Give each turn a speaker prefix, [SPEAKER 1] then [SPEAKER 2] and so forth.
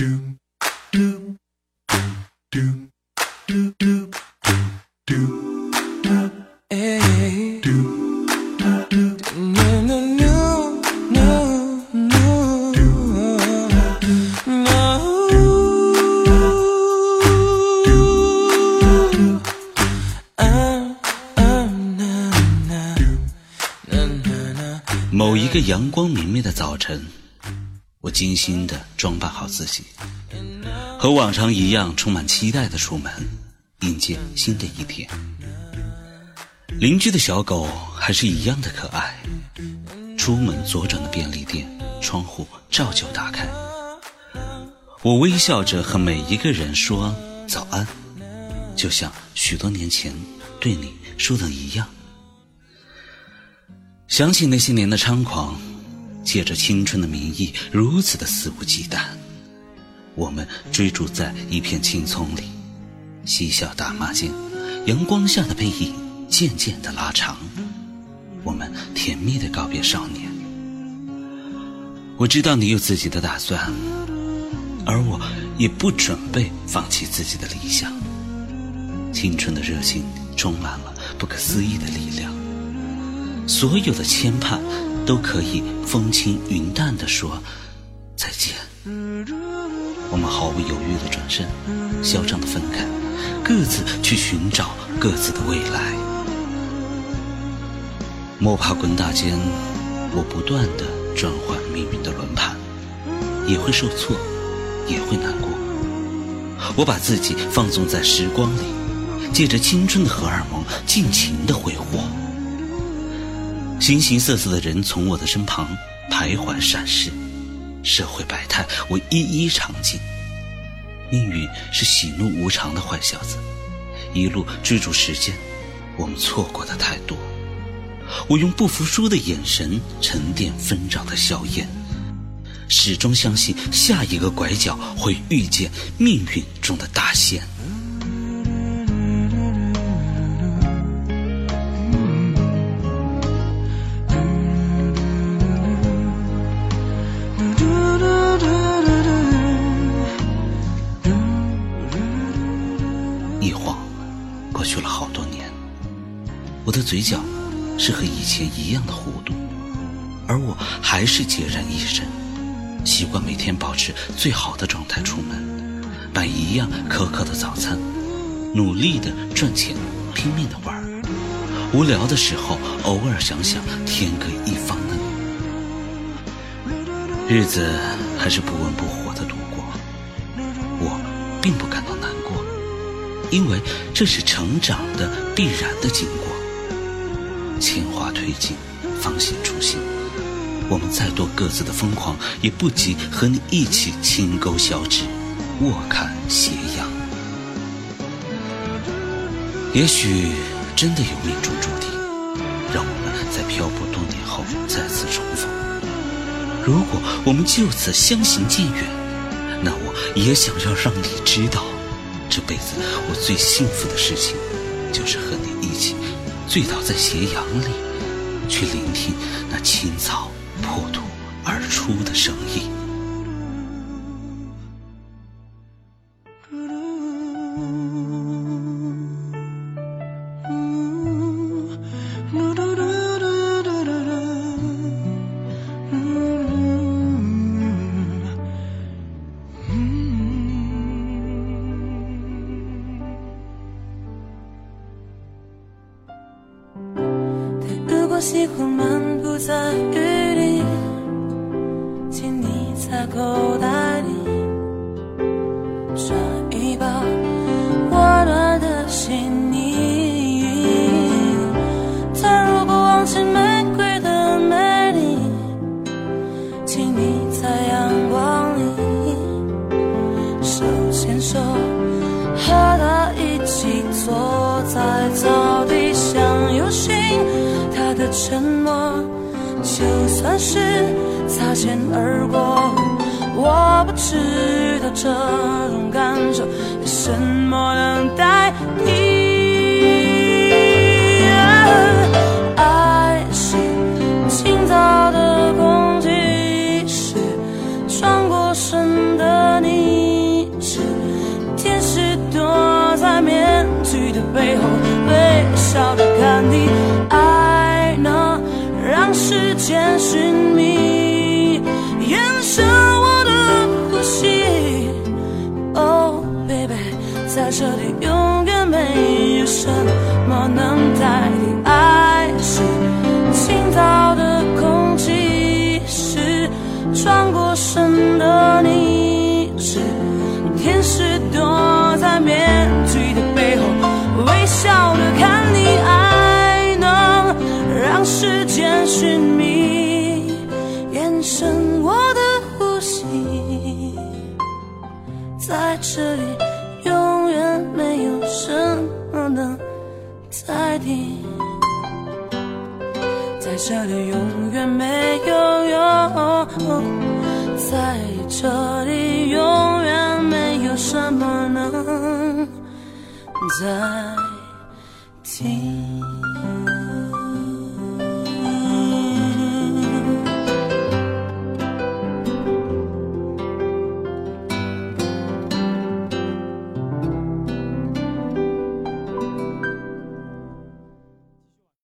[SPEAKER 1] 某一个阳光明媚的早晨，我精心的装扮好自己，和往常一样充满期待的出门，迎接新的一天。邻居的小狗还是一样的可爱。出门左转的便利店，窗户照旧打开。我微笑着和每一个人说早安，就像许多年前对你说的一样。想起那些年的猖狂，借着青春的名义，如此的肆无忌惮。我们追逐在一片青葱里，嬉笑打骂间，阳光下的背影渐渐的拉长。我们甜蜜的告别少年。我知道你有自己的打算，而我也不准备放弃自己的理想。青春的热情充满了不可思议的力量。所有的牵绊都可以风轻云淡地说再见。我们毫不犹豫地转身，嚣张地分开，各自去寻找各自的未来。摸爬滚打间，我不断地转换命运的轮盘，也会受挫，也会难过。我把自己放纵在时光里，借着青春的荷尔蒙，尽情地挥霍。形形色色的人从我的身旁徘徊闪逝，社会百态我一一尝尽。命运是喜怒无常的坏小子，一路追逐时间，我们错过的太多。我用不服输的眼神沉淀纷扰的硝烟，始终相信下一个拐角会遇见命运中的大仙。多年，我的嘴角是和以前一样的弧度，而我还是孑然一身，习惯每天保持最好的状态出门，买一样可口的早餐，努力的赚钱，拼命的玩，无聊的时候偶尔想想天各一方的你，日子还是不温不火的度过，我并不感到。因为这是成长的必然的经过，千华推进，方显初心。我们再多各自的疯狂，也不及和你一起轻勾小指，卧看斜阳。也许真的有命中注定，让我们在漂泊多年后再次重逢。如果我们就此相行渐远，那我也想要让你知道。这辈子我最幸福的事情，就是和你一起醉倒在斜阳里，去聆听那青草破土而出的声音。
[SPEAKER 2] 喜欢漫步在雨里，请你在口袋里装一包温暖的心意。他如果忘记玫瑰的美丽，请你在阳光里手牵手，和他一起坐在草。沉默，就算是擦肩而过，我不知道这种感受有什么能代替。爱是清早的空气，是转过身的你，是天使，躲在面具的背后，微笑的看你。爱。时间寻觅。你，在这里永远没有用，在这里永远没有什么能再听。